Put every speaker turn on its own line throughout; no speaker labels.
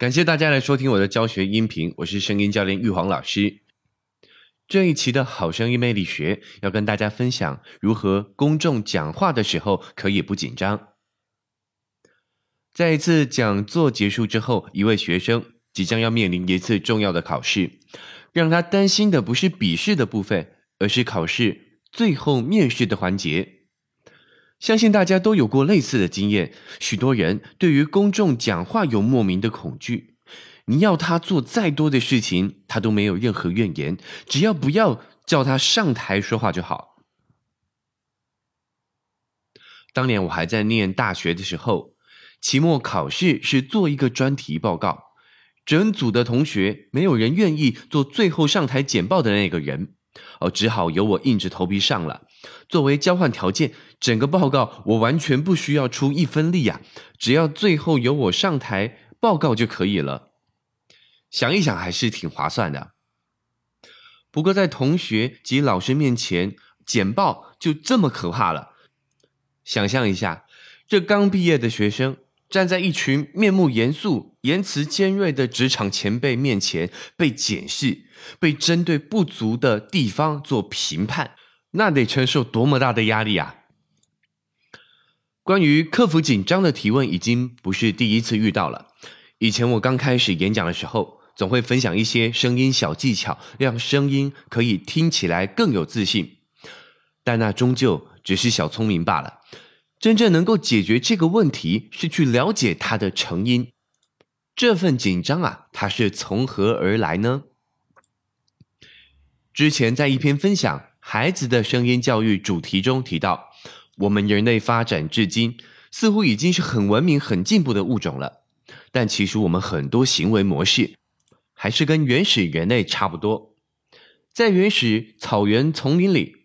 感谢大家来收听我的教学音频，我是声音教练玉皇老师。这一期的好声音魅力学要跟大家分享如何公众讲话的时候可以不紧张。在一次讲座结束之后，一位学生即将要面临一次重要的考试，让他担心的不是笔试的部分，而是考试最后面试的环节。相信大家都有过类似的经验，许多人对于公众讲话有莫名的恐惧。你要他做再多的事情，他都没有任何怨言，只要不要叫他上台说话就好。当年我还在念大学的时候，期末考试是做一个专题报告，整组的同学没有人愿意做最后上台简报的那个人。哦，只好由我硬着头皮上了。作为交换条件，整个报告我完全不需要出一分力呀，只要最后由我上台报告就可以了。想一想，还是挺划算的。不过在同学及老师面前简报就这么可怕了。想象一下，这刚毕业的学生。站在一群面目严肃、言辞尖锐的职场前辈面前被检视、被针对不足的地方做评判，那得承受多么大的压力啊！关于克服紧张的提问，已经不是第一次遇到了。以前我刚开始演讲的时候，总会分享一些声音小技巧，让声音可以听起来更有自信，但那终究只是小聪明罢了。真正能够解决这个问题，是去了解它的成因。这份紧张啊，它是从何而来呢？之前在一篇分享孩子的声音教育主题中提到，我们人类发展至今，似乎已经是很文明、很进步的物种了。但其实我们很多行为模式，还是跟原始人类差不多。在原始草原丛林里。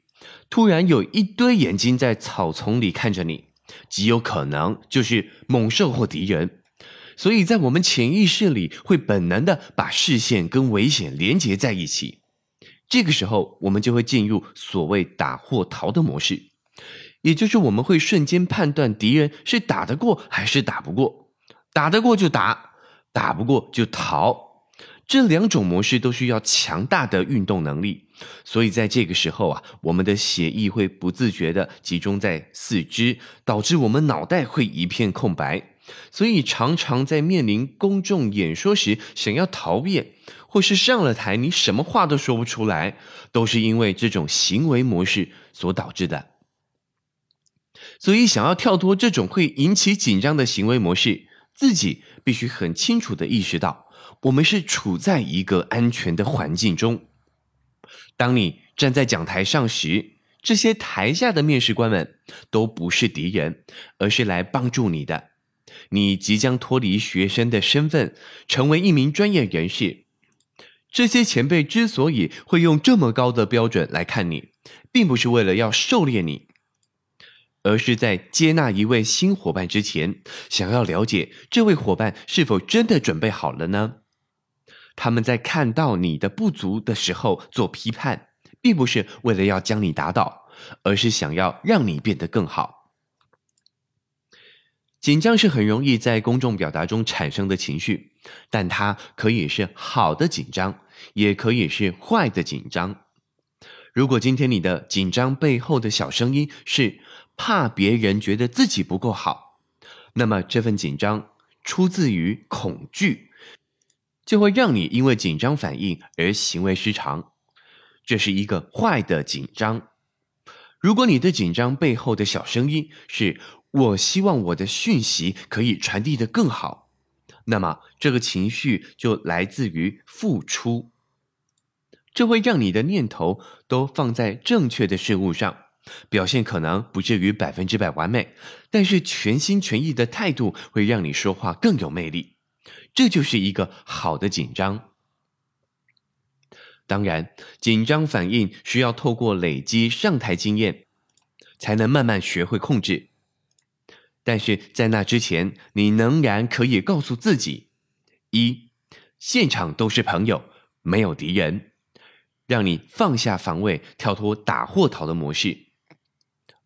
突然有一堆眼睛在草丛里看着你，极有可能就是猛兽或敌人，所以在我们潜意识里会本能的把视线跟危险连接在一起。这个时候，我们就会进入所谓打或逃的模式，也就是我们会瞬间判断敌人是打得过还是打不过，打得过就打，打不过就逃。这两种模式都需要强大的运动能力，所以在这个时候啊，我们的血液会不自觉的集中在四肢，导致我们脑袋会一片空白。所以常常在面临公众演说时，想要逃避，或是上了台你什么话都说不出来，都是因为这种行为模式所导致的。所以想要跳脱这种会引起紧张的行为模式，自己必须很清楚的意识到。我们是处在一个安全的环境中。当你站在讲台上时，这些台下的面试官们都不是敌人，而是来帮助你的。你即将脱离学生的身份，成为一名专业人士。这些前辈之所以会用这么高的标准来看你，并不是为了要狩猎你。而是在接纳一位新伙伴之前，想要了解这位伙伴是否真的准备好了呢？他们在看到你的不足的时候做批判，并不是为了要将你打倒，而是想要让你变得更好。紧张是很容易在公众表达中产生的情绪，但它可以是好的紧张，也可以是坏的紧张。如果今天你的紧张背后的小声音是，怕别人觉得自己不够好，那么这份紧张出自于恐惧，就会让你因为紧张反应而行为失常，这是一个坏的紧张。如果你的紧张背后的小声音是“我希望我的讯息可以传递的更好”，那么这个情绪就来自于付出，这会让你的念头都放在正确的事物上。表现可能不至于百分之百完美，但是全心全意的态度会让你说话更有魅力。这就是一个好的紧张。当然，紧张反应需要透过累积上台经验，才能慢慢学会控制。但是在那之前，你仍然可以告诉自己：一，现场都是朋友，没有敌人，让你放下防卫，跳脱打或逃的模式。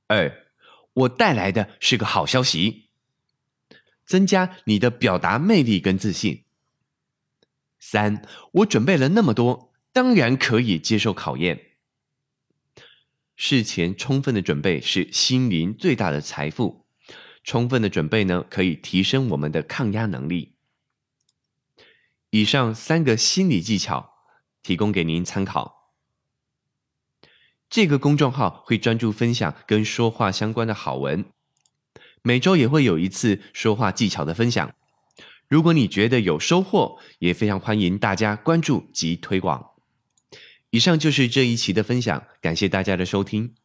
二，我带来的是个好消息，增加你的表达魅力跟自信。三，我准备了那么多，当然可以接受考验。事前充分的准备是心灵最大的财富。充分的准备呢，可以提升我们的抗压能力。以上三个心理技巧提供给您参考。这个公众号会专注分享跟说话相关的好文，每周也会有一次说话技巧的分享。如果你觉得有收获，也非常欢迎大家关注及推广。以上就是这一期的分享，感谢大家的收听。